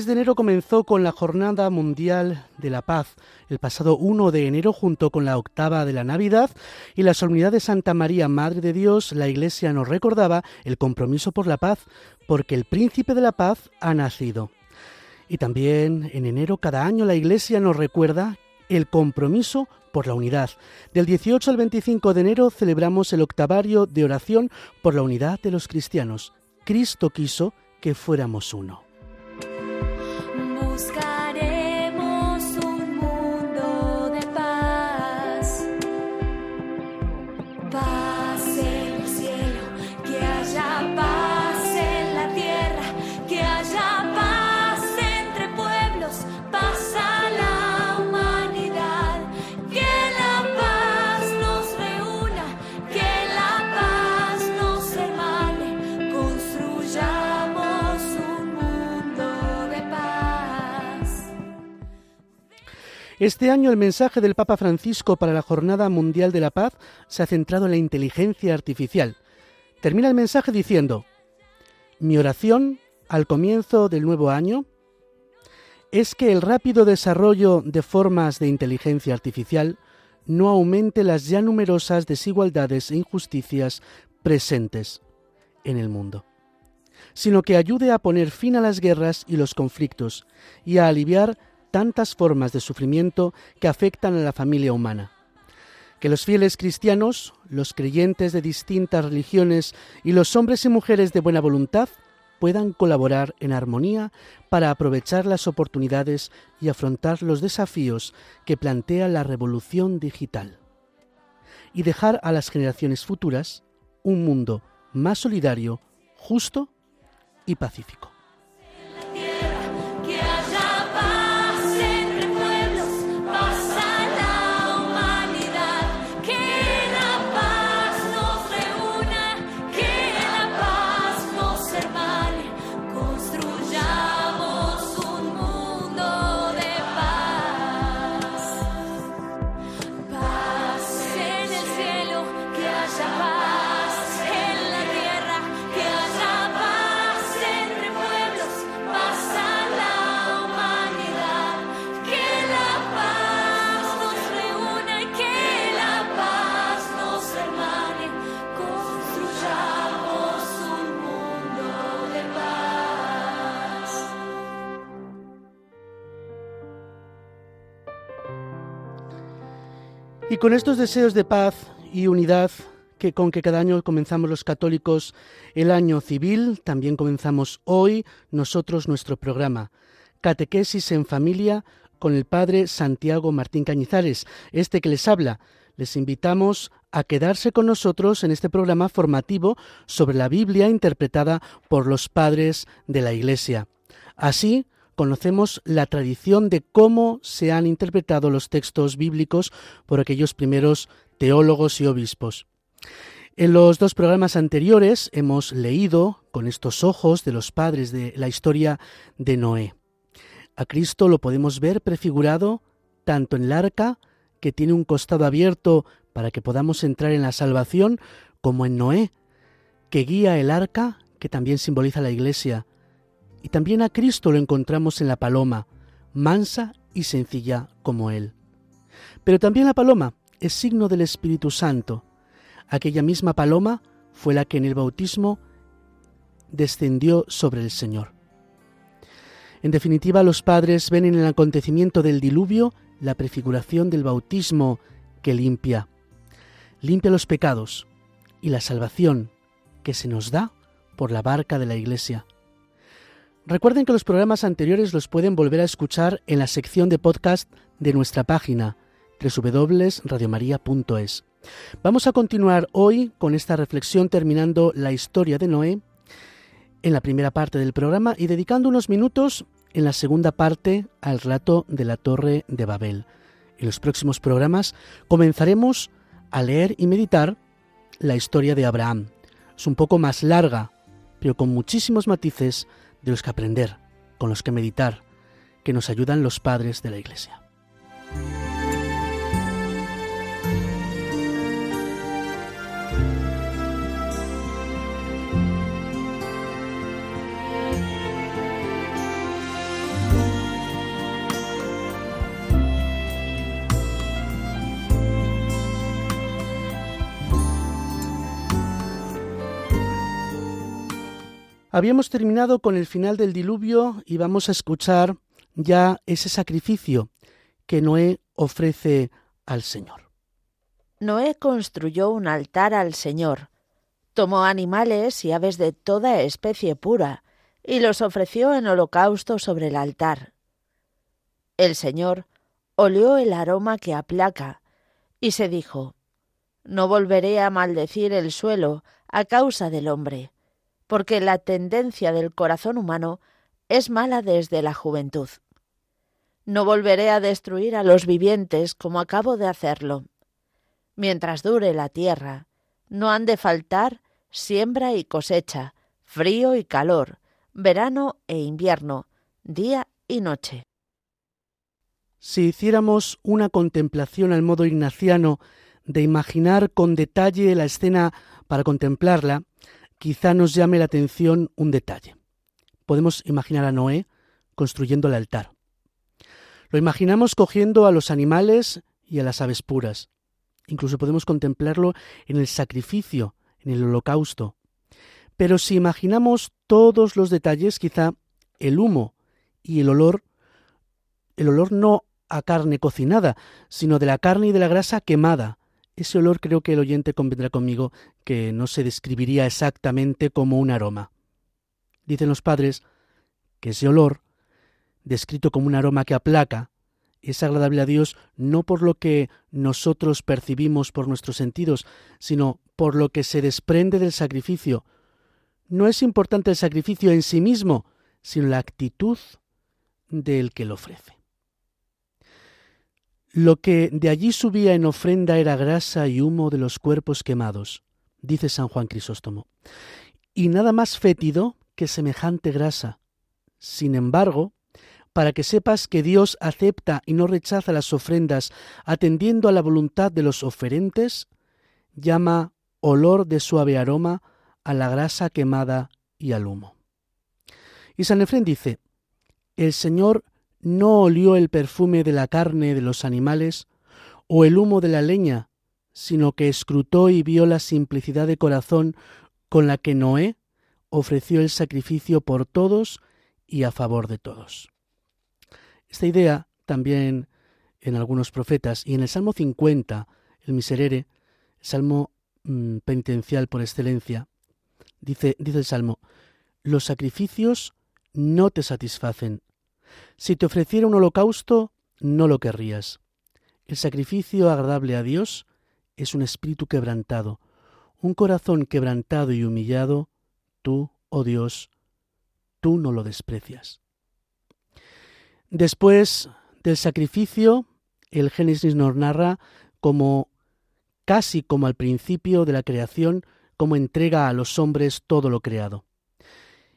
Mes de enero comenzó con la Jornada Mundial de la Paz, el pasado 1 de enero junto con la octava de la Navidad y la solemnidad de Santa María, Madre de Dios, la Iglesia nos recordaba el compromiso por la paz, porque el príncipe de la paz ha nacido. Y también en enero cada año la Iglesia nos recuerda el compromiso por la unidad. Del 18 al 25 de enero celebramos el octavario de oración por la unidad de los cristianos. Cristo quiso que fuéramos uno. sky. Este año el mensaje del Papa Francisco para la Jornada Mundial de la Paz se ha centrado en la inteligencia artificial. Termina el mensaje diciendo, mi oración al comienzo del nuevo año es que el rápido desarrollo de formas de inteligencia artificial no aumente las ya numerosas desigualdades e injusticias presentes en el mundo, sino que ayude a poner fin a las guerras y los conflictos y a aliviar tantas formas de sufrimiento que afectan a la familia humana. Que los fieles cristianos, los creyentes de distintas religiones y los hombres y mujeres de buena voluntad puedan colaborar en armonía para aprovechar las oportunidades y afrontar los desafíos que plantea la revolución digital. Y dejar a las generaciones futuras un mundo más solidario, justo y pacífico. Con estos deseos de paz y unidad que con que cada año comenzamos los católicos el año civil, también comenzamos hoy nosotros nuestro programa Catequesis en familia con el padre Santiago Martín Cañizares, este que les habla. Les invitamos a quedarse con nosotros en este programa formativo sobre la Biblia interpretada por los padres de la Iglesia. Así, conocemos la tradición de cómo se han interpretado los textos bíblicos por aquellos primeros teólogos y obispos. En los dos programas anteriores hemos leído con estos ojos de los padres de la historia de Noé. A Cristo lo podemos ver prefigurado tanto en el arca, que tiene un costado abierto para que podamos entrar en la salvación, como en Noé, que guía el arca, que también simboliza la iglesia, y también a Cristo lo encontramos en la paloma, mansa y sencilla como Él. Pero también la paloma es signo del Espíritu Santo. Aquella misma paloma fue la que en el bautismo descendió sobre el Señor. En definitiva, los padres ven en el acontecimiento del diluvio la prefiguración del bautismo que limpia. Limpia los pecados y la salvación que se nos da por la barca de la Iglesia. Recuerden que los programas anteriores los pueden volver a escuchar en la sección de podcast de nuestra página www.radiomaria.es. Vamos a continuar hoy con esta reflexión terminando la historia de Noé en la primera parte del programa y dedicando unos minutos en la segunda parte al relato de la Torre de Babel. En los próximos programas comenzaremos a leer y meditar la historia de Abraham. Es un poco más larga, pero con muchísimos matices de los que aprender, con los que meditar, que nos ayudan los padres de la Iglesia. Habíamos terminado con el final del diluvio y vamos a escuchar ya ese sacrificio que Noé ofrece al Señor. Noé construyó un altar al Señor, tomó animales y aves de toda especie pura, y los ofreció en holocausto sobre el altar. El Señor olió el aroma que aplaca, y se dijo, No volveré a maldecir el suelo a causa del hombre porque la tendencia del corazón humano es mala desde la juventud. No volveré a destruir a los vivientes como acabo de hacerlo. Mientras dure la tierra, no han de faltar siembra y cosecha, frío y calor, verano e invierno, día y noche. Si hiciéramos una contemplación al modo ignaciano de imaginar con detalle la escena para contemplarla, quizá nos llame la atención un detalle. Podemos imaginar a Noé construyendo el altar. Lo imaginamos cogiendo a los animales y a las aves puras. Incluso podemos contemplarlo en el sacrificio, en el holocausto. Pero si imaginamos todos los detalles, quizá el humo y el olor, el olor no a carne cocinada, sino de la carne y de la grasa quemada, ese olor creo que el oyente convendrá conmigo que no se describiría exactamente como un aroma. Dicen los padres que ese olor, descrito como un aroma que aplaca, es agradable a Dios no por lo que nosotros percibimos por nuestros sentidos, sino por lo que se desprende del sacrificio. No es importante el sacrificio en sí mismo, sino la actitud del que lo ofrece. Lo que de allí subía en ofrenda era grasa y humo de los cuerpos quemados, dice San Juan Crisóstomo, y nada más fétido que semejante grasa. Sin embargo, para que sepas que Dios acepta y no rechaza las ofrendas atendiendo a la voluntad de los oferentes, llama olor de suave aroma a la grasa quemada y al humo. Y San Efrén dice, el Señor no olió el perfume de la carne de los animales o el humo de la leña, sino que escrutó y vio la simplicidad de corazón con la que Noé ofreció el sacrificio por todos y a favor de todos. Esta idea también en algunos profetas y en el Salmo 50, el Miserere, el Salmo mm, penitencial por excelencia, dice, dice el Salmo, los sacrificios no te satisfacen, si te ofreciera un holocausto, no lo querrías. El sacrificio agradable a Dios es un espíritu quebrantado, un corazón quebrantado y humillado, tú, oh Dios, tú no lo desprecias. Después del sacrificio, el Génesis nos narra como casi como al principio de la creación, como entrega a los hombres todo lo creado.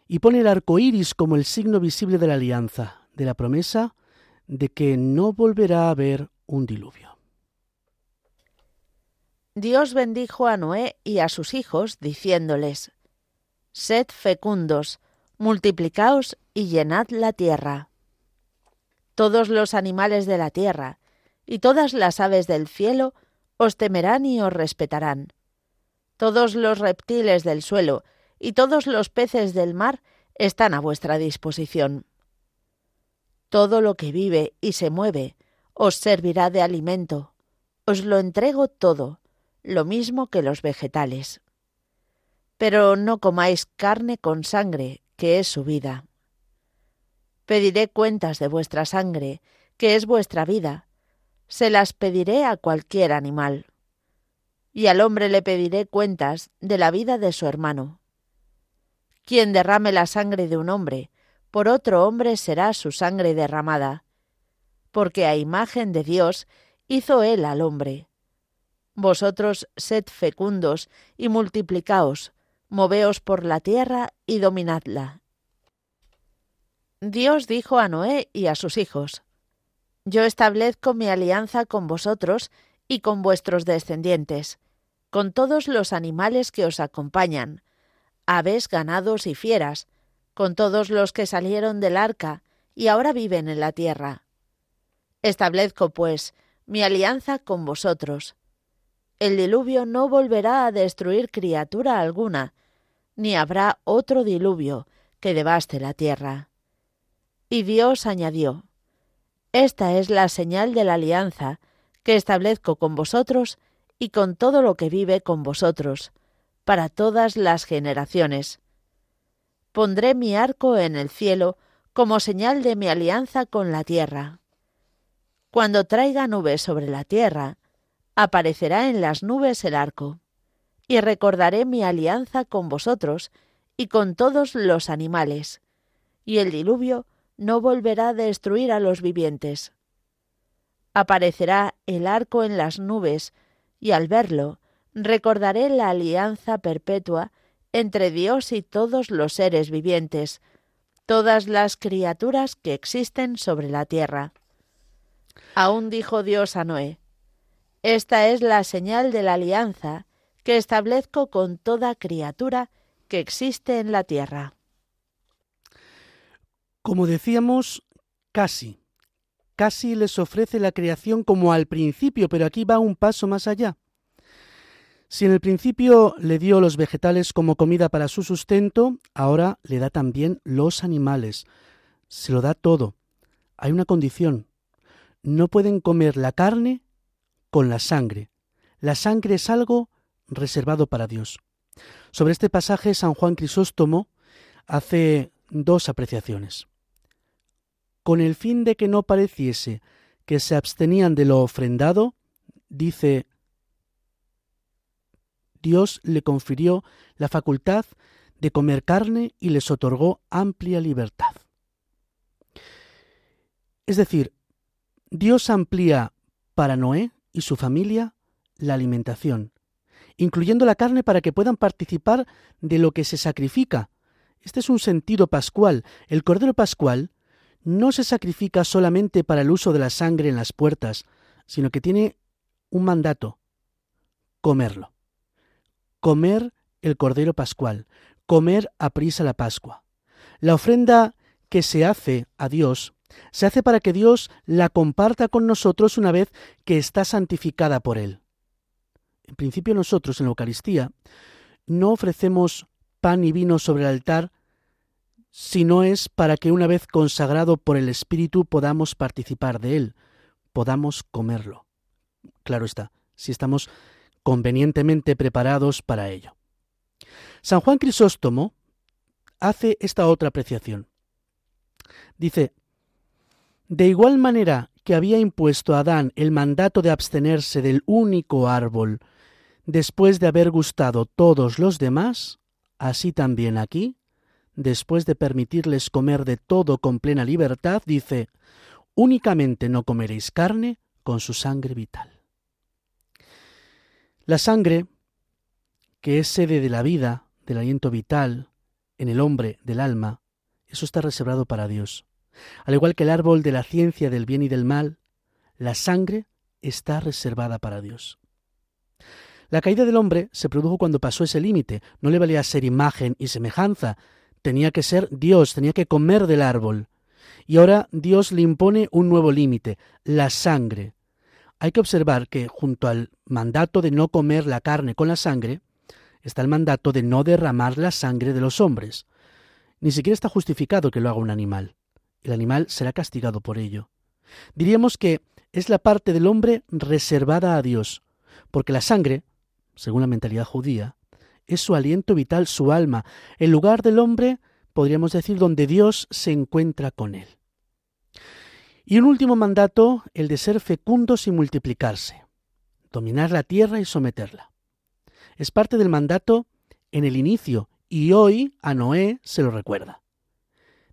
Y pone el arco iris como el signo visible de la alianza, de la promesa de que no volverá a haber un diluvio. Dios bendijo a Noé y a sus hijos, diciéndoles, Sed fecundos, multiplicaos y llenad la tierra. Todos los animales de la tierra y todas las aves del cielo os temerán y os respetarán. Todos los reptiles del suelo y todos los peces del mar están a vuestra disposición. Todo lo que vive y se mueve os servirá de alimento. Os lo entrego todo, lo mismo que los vegetales. Pero no comáis carne con sangre, que es su vida. Pediré cuentas de vuestra sangre, que es vuestra vida. Se las pediré a cualquier animal. Y al hombre le pediré cuentas de la vida de su hermano. Quien derrame la sangre de un hombre, por otro hombre será su sangre derramada, porque a imagen de Dios hizo él al hombre. Vosotros sed fecundos y multiplicaos, moveos por la tierra y dominadla. Dios dijo a Noé y a sus hijos, Yo establezco mi alianza con vosotros y con vuestros descendientes, con todos los animales que os acompañan, aves, ganados y fieras, con todos los que salieron del arca y ahora viven en la tierra. Establezco, pues, mi alianza con vosotros. El diluvio no volverá a destruir criatura alguna, ni habrá otro diluvio que devaste la tierra. Y Dios añadió, Esta es la señal de la alianza que establezco con vosotros y con todo lo que vive con vosotros, para todas las generaciones. Pondré mi arco en el cielo como señal de mi alianza con la tierra. Cuando traiga nubes sobre la tierra, aparecerá en las nubes el arco, y recordaré mi alianza con vosotros y con todos los animales, y el diluvio no volverá a destruir a los vivientes. Aparecerá el arco en las nubes, y al verlo recordaré la alianza perpetua entre Dios y todos los seres vivientes, todas las criaturas que existen sobre la tierra. Aún dijo Dios a Noé, Esta es la señal de la alianza que establezco con toda criatura que existe en la tierra. Como decíamos, casi, casi les ofrece la creación como al principio, pero aquí va un paso más allá. Si en el principio le dio los vegetales como comida para su sustento, ahora le da también los animales. Se lo da todo. Hay una condición. No pueden comer la carne con la sangre. La sangre es algo reservado para Dios. Sobre este pasaje San Juan Crisóstomo hace dos apreciaciones. Con el fin de que no pareciese que se abstenían de lo ofrendado, dice Dios le confirió la facultad de comer carne y les otorgó amplia libertad. Es decir, Dios amplía para Noé y su familia la alimentación, incluyendo la carne para que puedan participar de lo que se sacrifica. Este es un sentido pascual. El Cordero Pascual no se sacrifica solamente para el uso de la sangre en las puertas, sino que tiene un mandato, comerlo comer el Cordero Pascual, comer a prisa la Pascua. La ofrenda que se hace a Dios se hace para que Dios la comparta con nosotros una vez que está santificada por Él. En principio nosotros en la Eucaristía no ofrecemos pan y vino sobre el altar si no es para que una vez consagrado por el Espíritu podamos participar de Él, podamos comerlo. Claro está, si estamos convenientemente preparados para ello. San Juan Crisóstomo hace esta otra apreciación. Dice, de igual manera que había impuesto a Adán el mandato de abstenerse del único árbol, después de haber gustado todos los demás, así también aquí, después de permitirles comer de todo con plena libertad, dice, únicamente no comeréis carne con su sangre vital. La sangre, que es sede de la vida, del aliento vital, en el hombre, del alma, eso está reservado para Dios. Al igual que el árbol de la ciencia del bien y del mal, la sangre está reservada para Dios. La caída del hombre se produjo cuando pasó ese límite. No le valía ser imagen y semejanza. Tenía que ser Dios, tenía que comer del árbol. Y ahora Dios le impone un nuevo límite, la sangre. Hay que observar que junto al mandato de no comer la carne con la sangre, está el mandato de no derramar la sangre de los hombres. Ni siquiera está justificado que lo haga un animal. el animal será castigado por ello. Diríamos que es la parte del hombre reservada a Dios, porque la sangre, según la mentalidad judía, es su aliento vital, su alma, el lugar del hombre, podríamos decir, donde Dios se encuentra con él. Y un último mandato, el de ser fecundos y multiplicarse, dominar la tierra y someterla. Es parte del mandato en el inicio y hoy a Noé se lo recuerda.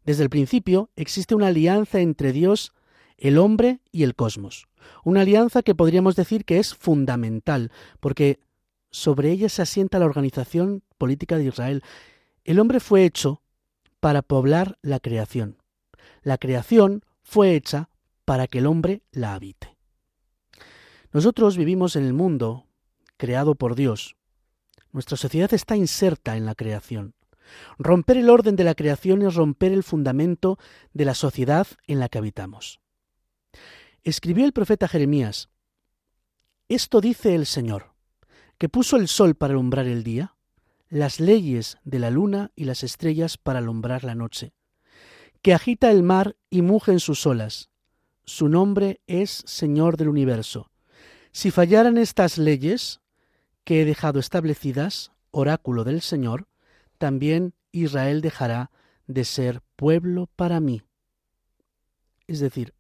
Desde el principio existe una alianza entre Dios, el hombre y el cosmos. Una alianza que podríamos decir que es fundamental, porque sobre ella se asienta la organización política de Israel. El hombre fue hecho para poblar la creación. La creación fue hecha para que el hombre la habite. Nosotros vivimos en el mundo creado por Dios. Nuestra sociedad está inserta en la creación. Romper el orden de la creación es romper el fundamento de la sociedad en la que habitamos. Escribió el profeta Jeremías, Esto dice el Señor, que puso el sol para alumbrar el día, las leyes de la luna y las estrellas para alumbrar la noche, que agita el mar y muge en sus olas. Su nombre es Señor del universo. Si fallaran estas leyes que he dejado establecidas, oráculo del Señor, también Israel dejará de ser pueblo para mí. Es decir,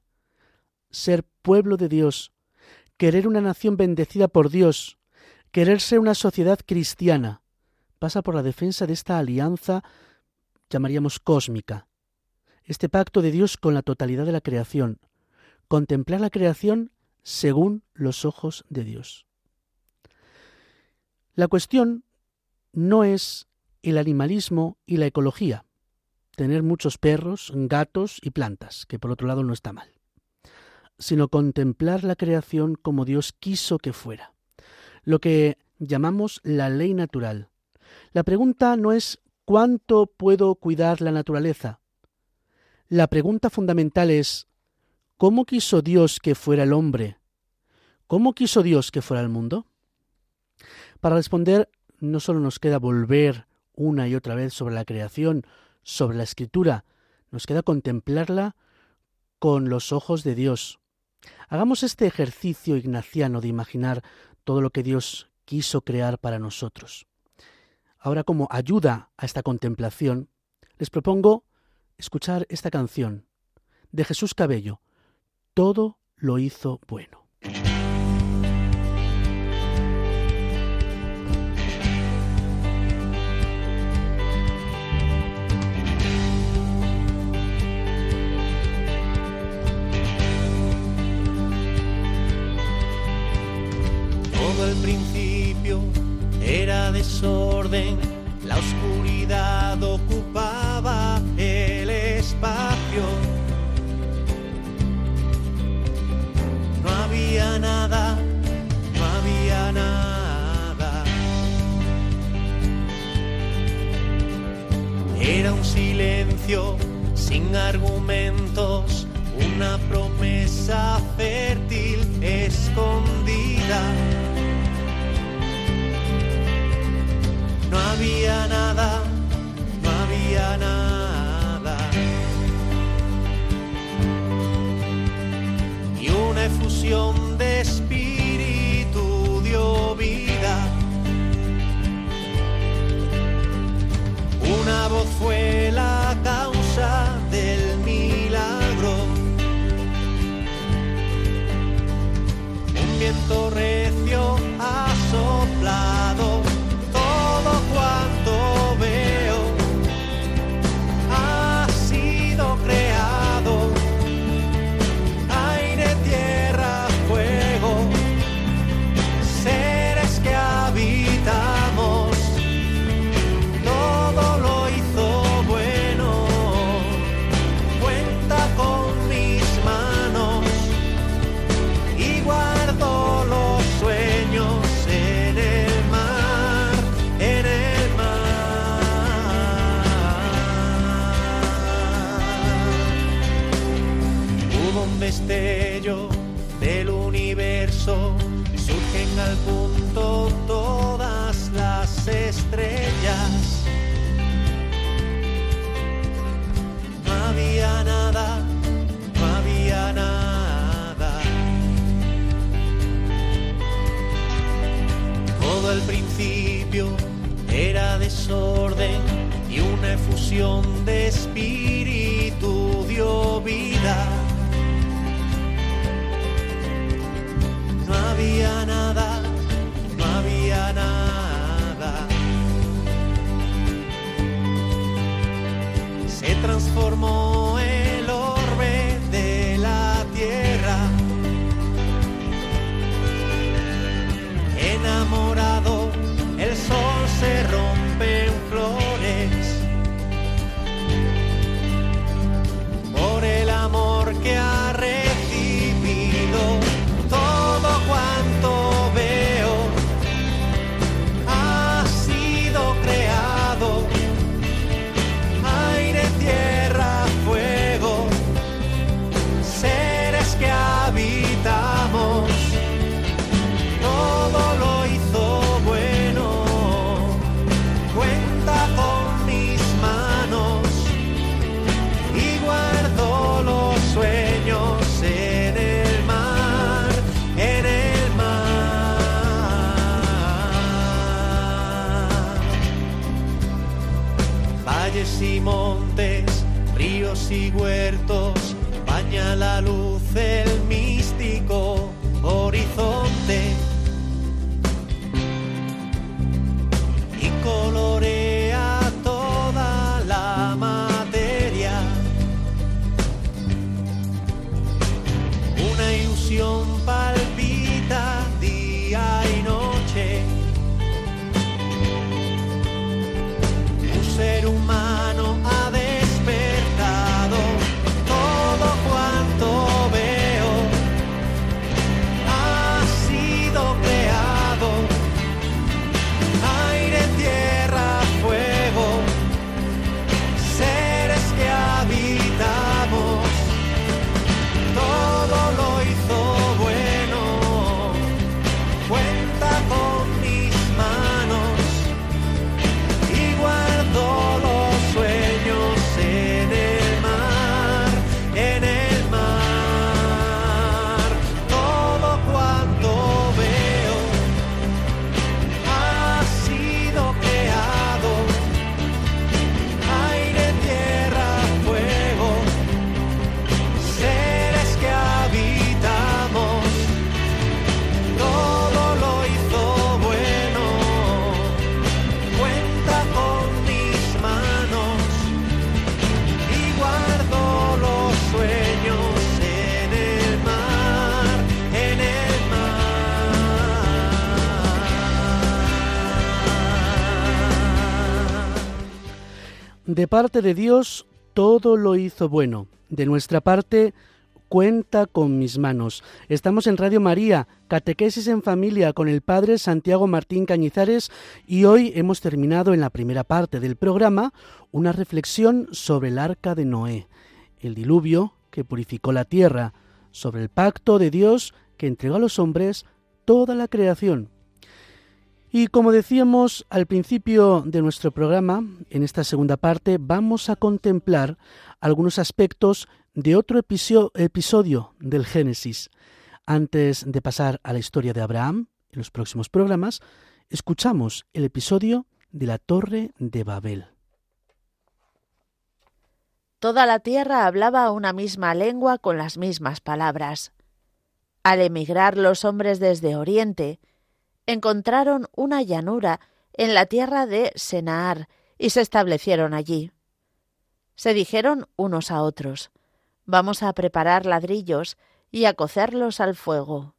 ser pueblo de Dios, querer una nación bendecida por Dios, querer ser una sociedad cristiana, pasa por la defensa de esta alianza, llamaríamos cósmica, este pacto de Dios con la totalidad de la creación, contemplar la creación según los ojos de Dios. La cuestión no es el animalismo y la ecología. Tener muchos perros, gatos y plantas, que por otro lado no está mal. Sino contemplar la creación como Dios quiso que fuera. Lo que llamamos la ley natural. La pregunta no es ¿cuánto puedo cuidar la naturaleza? La pregunta fundamental es ¿cómo quiso Dios que fuera el hombre? ¿Cómo quiso Dios que fuera el mundo? Para responder no solo nos queda volver una y otra vez sobre la creación, sobre la escritura. Nos queda contemplarla con los ojos de Dios. Hagamos este ejercicio ignaciano de imaginar todo lo que Dios quiso crear para nosotros. Ahora, como ayuda a esta contemplación, les propongo escuchar esta canción de Jesús Cabello. Todo lo hizo bueno. al principio era desorden, la oscuridad ocupaba el No había nada, no había nada. Era un silencio sin argumentos, una promesa fértil fue y surgen al punto todas las estrellas. No había nada, no había nada. Todo al principio era desorden y una efusión de transformó y huertos, baña la luz parte de Dios, todo lo hizo bueno. De nuestra parte, cuenta con mis manos. Estamos en Radio María, Catequesis en Familia, con el Padre Santiago Martín Cañizares y hoy hemos terminado en la primera parte del programa una reflexión sobre el arca de Noé, el diluvio que purificó la tierra, sobre el pacto de Dios que entregó a los hombres toda la creación. Y como decíamos al principio de nuestro programa, en esta segunda parte vamos a contemplar algunos aspectos de otro episo- episodio del Génesis. Antes de pasar a la historia de Abraham, en los próximos programas, escuchamos el episodio de la Torre de Babel. Toda la tierra hablaba una misma lengua con las mismas palabras. Al emigrar los hombres desde Oriente, encontraron una llanura en la tierra de Senaar y se establecieron allí. Se dijeron unos a otros, vamos a preparar ladrillos y a cocerlos al fuego.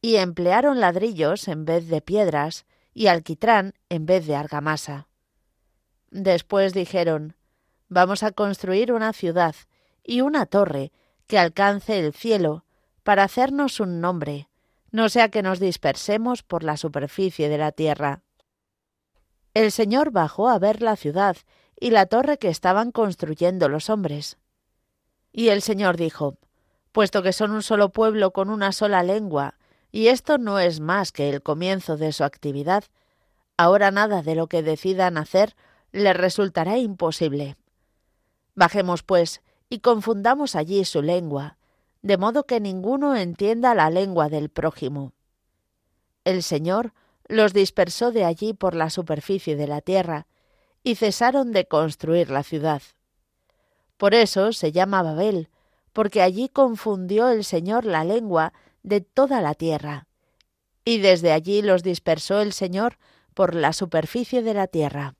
Y emplearon ladrillos en vez de piedras y alquitrán en vez de argamasa. Después dijeron, vamos a construir una ciudad y una torre que alcance el cielo para hacernos un nombre, no sea que nos dispersemos por la superficie de la tierra. El Señor bajó a ver la ciudad y la torre que estaban construyendo los hombres. Y el Señor dijo, Puesto que son un solo pueblo con una sola lengua, y esto no es más que el comienzo de su actividad, ahora nada de lo que decidan hacer les resultará imposible. Bajemos, pues, y confundamos allí su lengua, de modo que ninguno entienda la lengua del prójimo. El Señor los dispersó de allí por la superficie de la tierra, y cesaron de construir la ciudad. Por eso se llama Babel, porque allí confundió el Señor la lengua de toda la tierra, y desde allí los dispersó el Señor por la superficie de la tierra.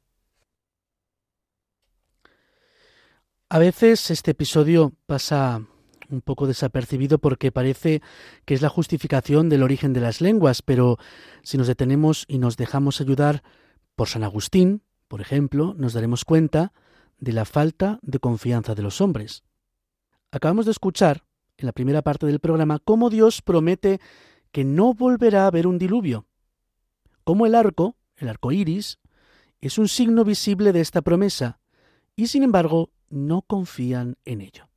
A veces este episodio pasa un poco desapercibido porque parece que es la justificación del origen de las lenguas, pero si nos detenemos y nos dejamos ayudar por San Agustín, por ejemplo, nos daremos cuenta de la falta de confianza de los hombres. Acabamos de escuchar, en la primera parte del programa, cómo Dios promete que no volverá a haber un diluvio. Cómo el arco, el arco iris, es un signo visible de esta promesa, y sin embargo no confían en ello.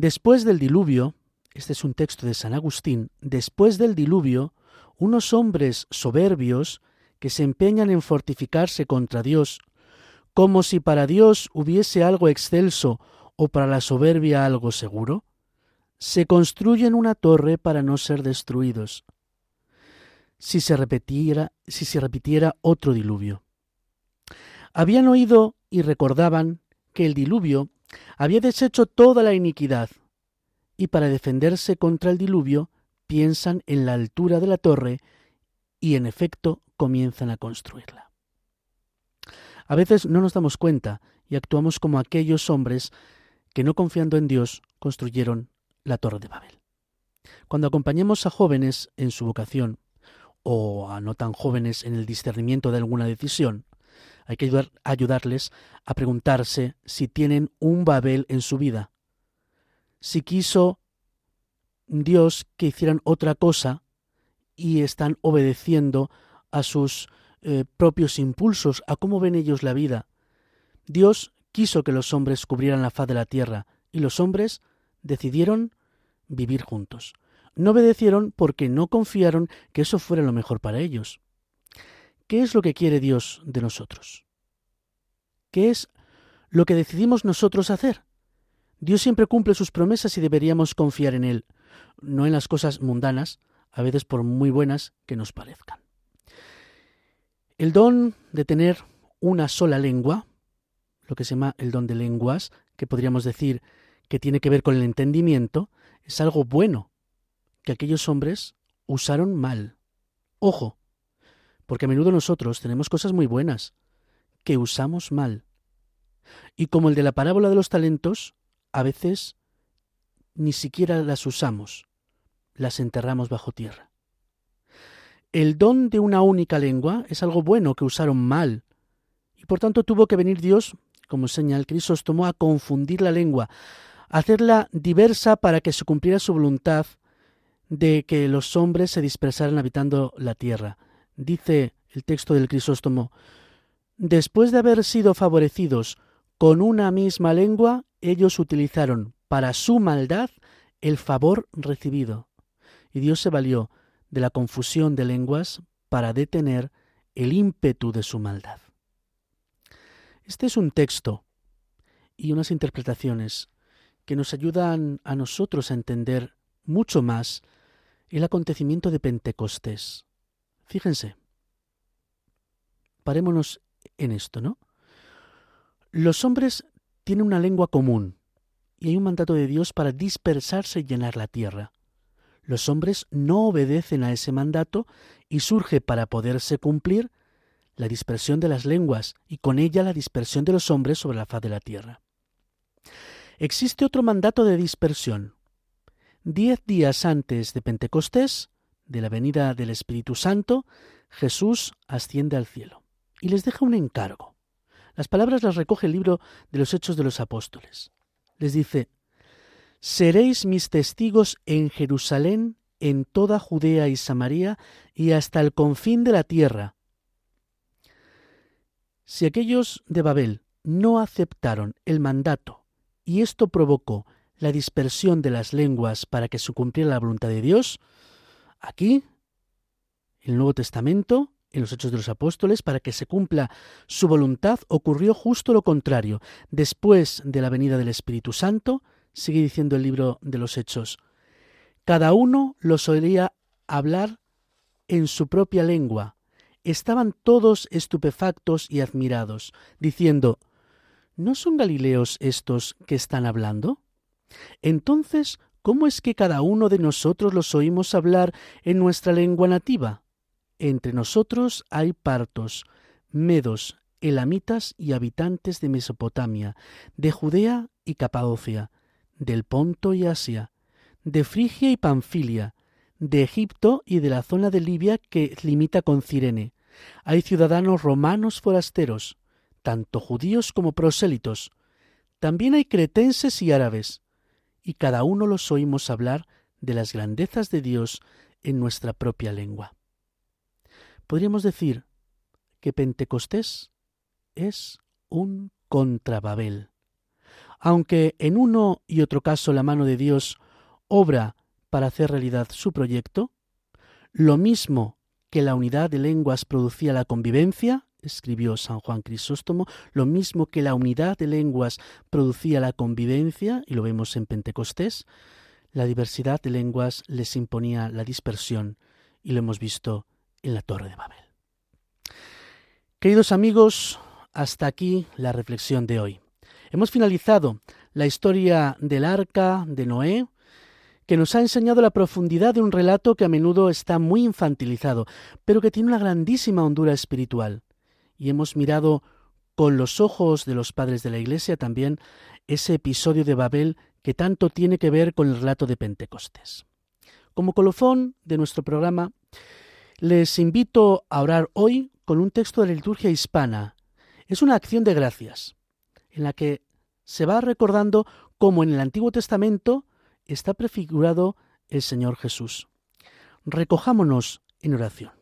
Después del diluvio, este es un texto de San Agustín, después del diluvio, unos hombres soberbios que se empeñan en fortificarse contra Dios, como si para Dios hubiese algo excelso o para la soberbia algo seguro, se construyen una torre para no ser destruidos. Si se repitiera, si se repitiera otro diluvio. Habían oído y recordaban que el diluvio había deshecho toda la iniquidad, y para defenderse contra el diluvio piensan en la altura de la torre y en efecto comienzan a construirla. A veces no nos damos cuenta y actuamos como aquellos hombres que no confiando en Dios construyeron la torre de Babel. Cuando acompañemos a jóvenes en su vocación o a no tan jóvenes en el discernimiento de alguna decisión, hay que ayudarles a preguntarse si tienen un Babel en su vida. Si quiso Dios que hicieran otra cosa y están obedeciendo a sus eh, propios impulsos, a cómo ven ellos la vida. Dios quiso que los hombres cubrieran la faz de la tierra y los hombres decidieron vivir juntos. No obedecieron porque no confiaron que eso fuera lo mejor para ellos. ¿Qué es lo que quiere Dios de nosotros? ¿Qué es lo que decidimos nosotros hacer? Dios siempre cumple sus promesas y deberíamos confiar en Él, no en las cosas mundanas, a veces por muy buenas que nos parezcan. El don de tener una sola lengua, lo que se llama el don de lenguas, que podríamos decir que tiene que ver con el entendimiento, es algo bueno, que aquellos hombres usaron mal. Ojo, porque a menudo nosotros tenemos cosas muy buenas que usamos mal. Y como el de la parábola de los talentos, a veces ni siquiera las usamos, las enterramos bajo tierra. El don de una única lengua es algo bueno que usaron mal, y por tanto tuvo que venir Dios, como señal Crisóstomo, a confundir la lengua, a hacerla diversa para que se cumpliera su voluntad de que los hombres se dispersaran habitando la tierra dice el texto del Crisóstomo, después de haber sido favorecidos con una misma lengua, ellos utilizaron para su maldad el favor recibido. Y Dios se valió de la confusión de lenguas para detener el ímpetu de su maldad. Este es un texto y unas interpretaciones que nos ayudan a nosotros a entender mucho más el acontecimiento de Pentecostés. Fíjense, parémonos en esto, ¿no? Los hombres tienen una lengua común y hay un mandato de Dios para dispersarse y llenar la tierra. Los hombres no obedecen a ese mandato y surge para poderse cumplir la dispersión de las lenguas y con ella la dispersión de los hombres sobre la faz de la tierra. Existe otro mandato de dispersión. Diez días antes de Pentecostés, de la venida del Espíritu Santo, Jesús asciende al cielo y les deja un encargo. Las palabras las recoge el libro de los Hechos de los Apóstoles. Les dice, Seréis mis testigos en Jerusalén, en toda Judea y Samaria, y hasta el confín de la tierra. Si aquellos de Babel no aceptaron el mandato, y esto provocó la dispersión de las lenguas para que se cumpliera la voluntad de Dios, Aquí, el Nuevo Testamento, en los Hechos de los Apóstoles, para que se cumpla su voluntad, ocurrió justo lo contrario. Después de la venida del Espíritu Santo, sigue diciendo el libro de los Hechos, cada uno lo solía hablar en su propia lengua. Estaban todos estupefactos y admirados, diciendo, ¿No son Galileos estos que están hablando? Entonces, ¿cómo es que cada uno de nosotros los oímos hablar en nuestra lengua nativa? Entre nosotros hay partos, medos, elamitas y habitantes de Mesopotamia, de Judea y Capadocia, del Ponto y Asia, de Frigia y Panfilia, de Egipto y de la zona de Libia que limita con Cirene. Hay ciudadanos romanos forasteros, tanto judíos como prosélitos. También hay cretenses y árabes, y cada uno los oímos hablar de las grandezas de Dios en nuestra propia lengua. Podríamos decir que Pentecostés es un contrababel. Aunque en uno y otro caso la mano de Dios obra para hacer realidad su proyecto, lo mismo que la unidad de lenguas producía la convivencia, escribió San Juan Crisóstomo, lo mismo que la unidad de lenguas producía la convivencia, y lo vemos en Pentecostés, la diversidad de lenguas les imponía la dispersión, y lo hemos visto en la Torre de Babel. Queridos amigos, hasta aquí la reflexión de hoy. Hemos finalizado la historia del arca de Noé, que nos ha enseñado la profundidad de un relato que a menudo está muy infantilizado, pero que tiene una grandísima hondura espiritual. Y hemos mirado con los ojos de los padres de la Iglesia también ese episodio de Babel que tanto tiene que ver con el relato de Pentecostés. Como colofón de nuestro programa, les invito a orar hoy con un texto de la liturgia hispana. Es una acción de gracias, en la que se va recordando cómo en el Antiguo Testamento está prefigurado el Señor Jesús. Recojámonos en oración.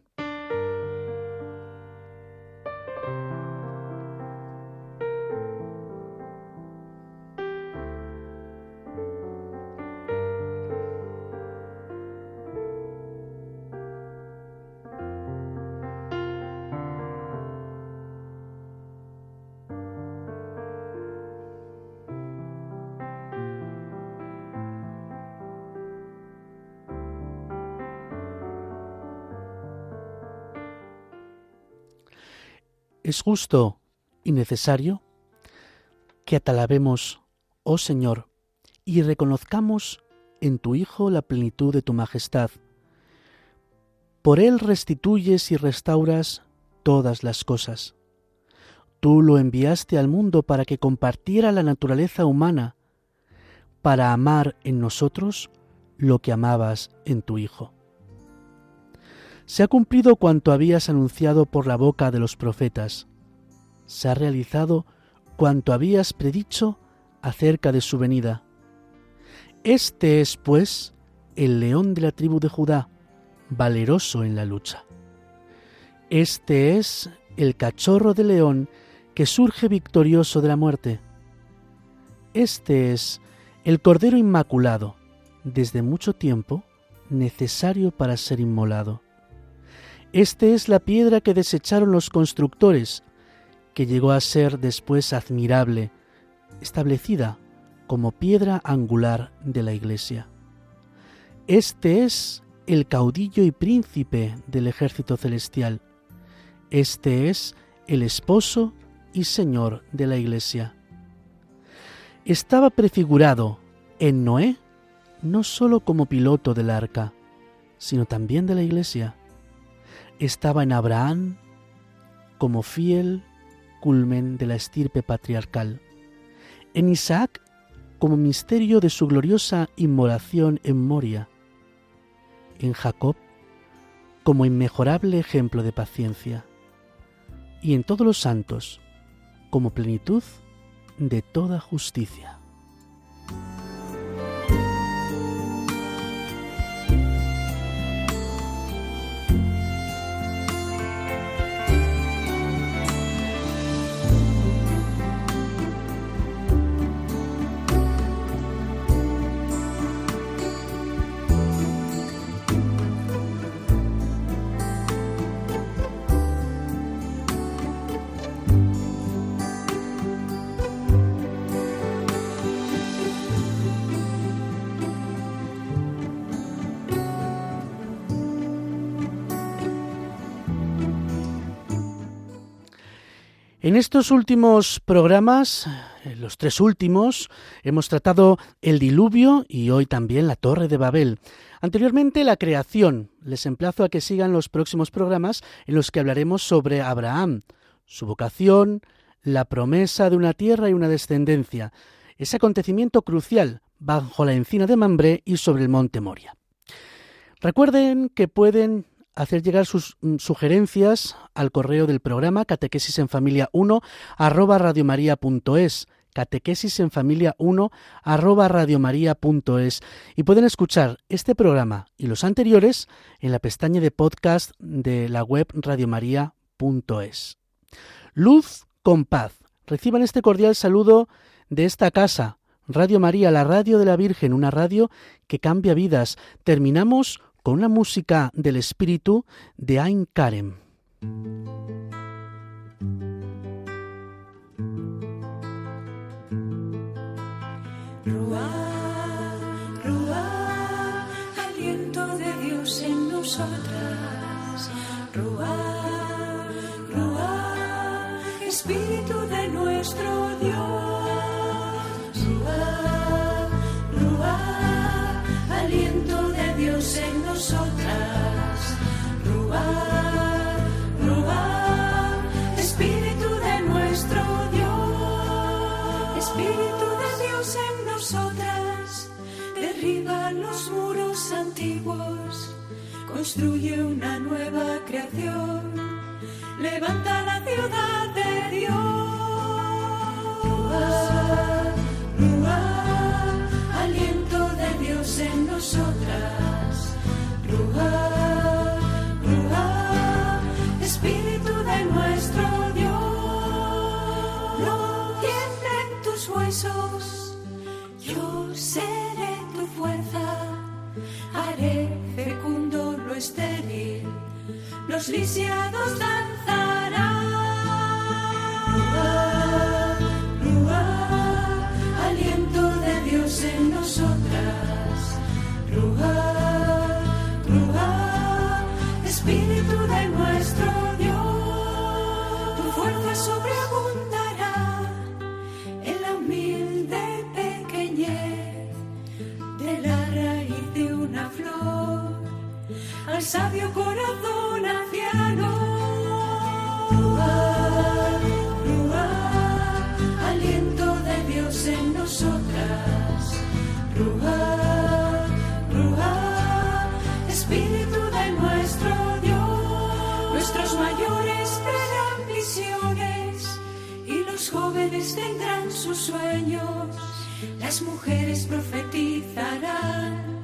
Es justo y necesario que atalabemos, oh Señor, y reconozcamos en tu Hijo la plenitud de tu majestad. Por Él restituyes y restauras todas las cosas. Tú lo enviaste al mundo para que compartiera la naturaleza humana, para amar en nosotros lo que amabas en tu Hijo se ha cumplido cuanto habías anunciado por la boca de los profetas. Se ha realizado cuanto habías predicho acerca de su venida. Este es, pues, el león de la tribu de Judá, valeroso en la lucha. Este es el cachorro de león que surge victorioso de la muerte. Este es el Cordero Inmaculado, desde mucho tiempo necesario para ser inmolado. Este es la piedra que desecharon los constructores, que llegó a ser después admirable, establecida como piedra angular de la Iglesia. Este es el caudillo y príncipe del ejército celestial. Este es el esposo y señor de la Iglesia. Estaba prefigurado en Noé no sólo como piloto del arca, sino también de la Iglesia estaba en Abraham como fiel culmen de la estirpe patriarcal, en Isaac como misterio de su gloriosa inmolación en Moria, en Jacob como inmejorable ejemplo de paciencia, y en todos los santos como plenitud de toda justicia. En estos últimos programas, eh, los tres últimos, hemos tratado el diluvio y hoy también la Torre de Babel. Anteriormente la creación. Les emplazo a que sigan los próximos programas en los que hablaremos sobre Abraham, su vocación, la promesa de una tierra y una descendencia, ese acontecimiento crucial bajo la encina de Mambré y sobre el monte Moria. Recuerden que pueden hacer llegar sus mm, sugerencias al correo del programa catequesis en familia 1 arroba radiomaria.es catequesis en familia 1 arroba radiomaria.es y pueden escuchar este programa y los anteriores en la pestaña de podcast de la web radiomaria.es. Luz con paz. Reciban este cordial saludo de esta casa, Radio María, la radio de la Virgen, una radio que cambia vidas. Terminamos con una música del espíritu de Ain Karem. aliento de Dios en nosotras. Ruá, Ruá, espíritu de nuestro Construye una nueva creación. Levanta la ciudad de Dios. Ruá, aliento de Dios en nosotras. Ruá, Ruá, espíritu de nuestro Dios. No tiemblen tus huesos, yo seré tu fuerza. Haré fecundo lo estéril, los lisiados danzarán. Al sabio corazón anciano. Ruá, Ruá, aliento de Dios en nosotras. Ruá, Ruá, espíritu de nuestro Dios. Nuestros mayores verán visiones y los jóvenes tendrán sus sueños. Las mujeres profetizarán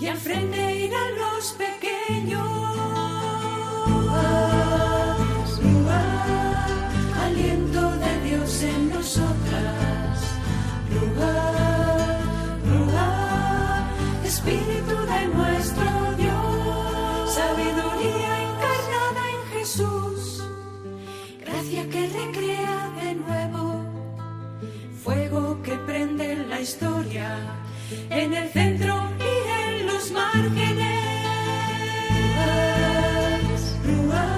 y al frente irán los pequeños. Ruá, aliento de Dios en nosotras. Ruá, Ruá, espíritu de nuestro Dios. Sabiduría encarnada en Jesús. Gracia que recrea de nuevo. Fuego que prende la historia en el centro márgenes. Ruá,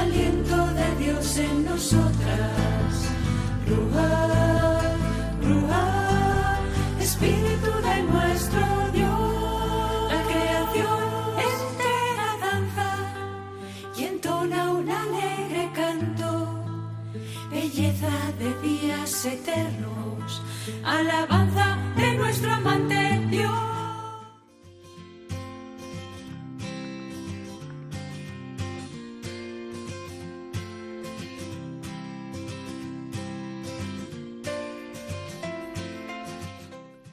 aliento de Dios en nosotras. Ruá, Ruá, espíritu de nuestro Dios. La creación entera danza y entona un alegre canto belleza de días eternos, alabanza de nuestro amante Dios.